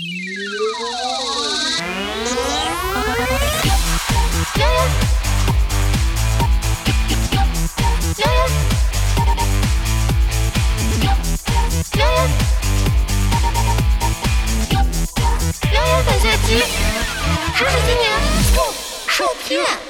牛牛！牛牛！牛牛！牛牛，年不受骗。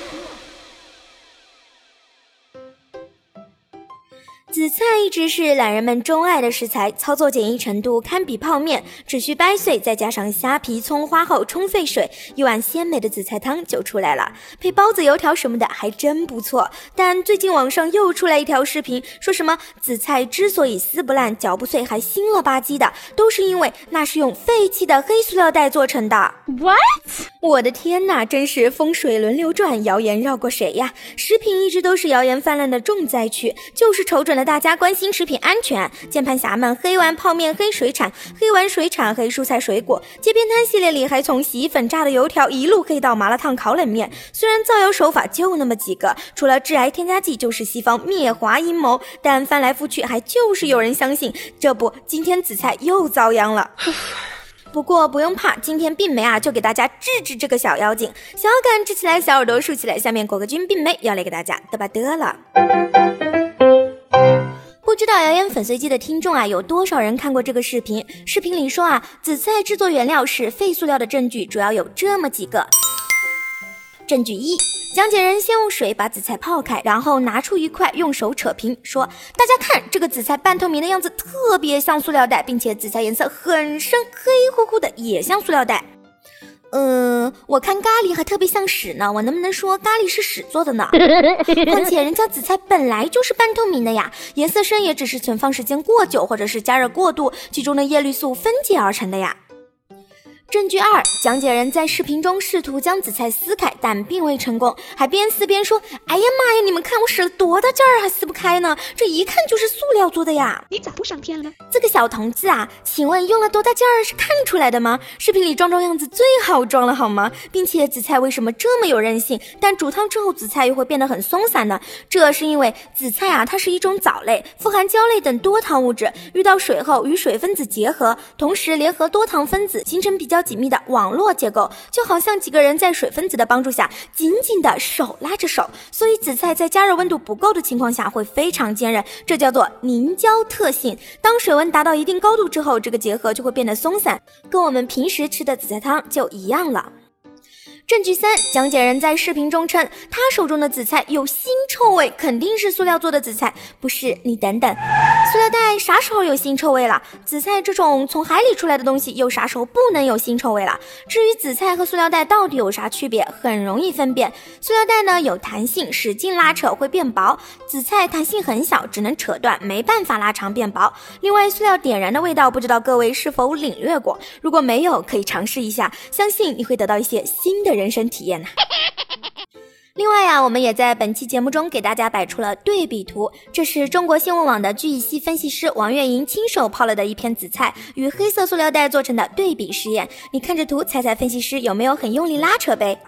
紫菜一直是懒人们钟爱的食材，操作简易程度堪比泡面，只需掰碎，再加上虾皮、葱花后冲沸水，一碗鲜美的紫菜汤就出来了。配包子、油条什么的还真不错。但最近网上又出来一条视频，说什么紫菜之所以撕不烂、嚼不碎，还腥了吧唧的，都是因为那是用废弃的黑塑料袋做成的。What？我的天哪，真是风水轮流转，谣言绕过谁呀？食品一直都是谣言泛滥的重灾区，就是瞅准了。大家关心食品安全，键盘侠们黑完泡面黑水产，黑完水产黑蔬菜水果。街边摊系列里还从洗衣粉炸的油条一路黑到麻辣烫烤冷面。虽然造谣手法就那么几个，除了致癌添加剂就是西方灭华阴谋，但翻来覆去还就是有人相信。这不，今天紫菜又遭殃了。不过不用怕，今天病梅啊就给大家治治这个小妖精。小感支起来，小耳朵竖起来，下面果个君病梅要来给大家嘚吧嘚了。知道谣言粉碎机的听众啊，有多少人看过这个视频？视频里说啊，紫菜制作原料是废塑料的证据主要有这么几个。证据一，讲解人先用水把紫菜泡开，然后拿出一块用手扯平，说：“大家看，这个紫菜半透明的样子特别像塑料袋，并且紫菜颜色很深，黑乎乎的，也像塑料袋。”嗯，我看咖喱还特别像屎呢，我能不能说咖喱是屎做的呢？况且人家紫菜本来就是半透明的呀，颜色深也只是存放时间过久或者是加热过度，其中的叶绿素分解而成的呀。证据二，讲解人在视频中试图将紫菜撕开，但并未成功，还边撕边说：“哎呀妈呀，你们看我使了多大劲儿，还撕不开呢？这一看就是塑料做的呀！你咋不上天了？这个小同志啊，请问用了多大劲儿是看出来的吗？视频里装装样子最好装了好吗？并且紫菜为什么这么有韧性，但煮汤之后紫菜又会变得很松散呢？这是因为紫菜啊，它是一种藻类，富含胶类等多糖物质，遇到水后与水分子结合，同时联合多糖分子，形成比较。紧密的网络结构，就好像几个人在水分子的帮助下紧紧的手拉着手，所以紫菜在加热温度不够的情况下会非常坚韧，这叫做凝胶特性。当水温达到一定高度之后，这个结合就会变得松散，跟我们平时吃的紫菜汤就一样了。证据三，讲解人在视频中称他手中的紫菜有腥臭味，肯定是塑料做的紫菜。不是，你等等，塑料袋啥时候有腥臭味了？紫菜这种从海里出来的东西，又啥时候不能有腥臭味了？至于紫菜和塑料袋到底有啥区别，很容易分辨。塑料袋呢有弹性，使劲拉扯会变薄；紫菜弹性很小，只能扯断，没办法拉长变薄。另外，塑料点燃的味道，不知道各位是否领略过？如果没有，可以尝试一下，相信你会得到一些新的。人生体验呐。另外呀，我们也在本期节目中给大家摆出了对比图，这是中国新闻网的聚乙烯分析师王月莹亲手泡了的一片紫菜与黑色塑料袋做成的对比实验。你看着图，猜猜分析师有没有很用力拉扯呗？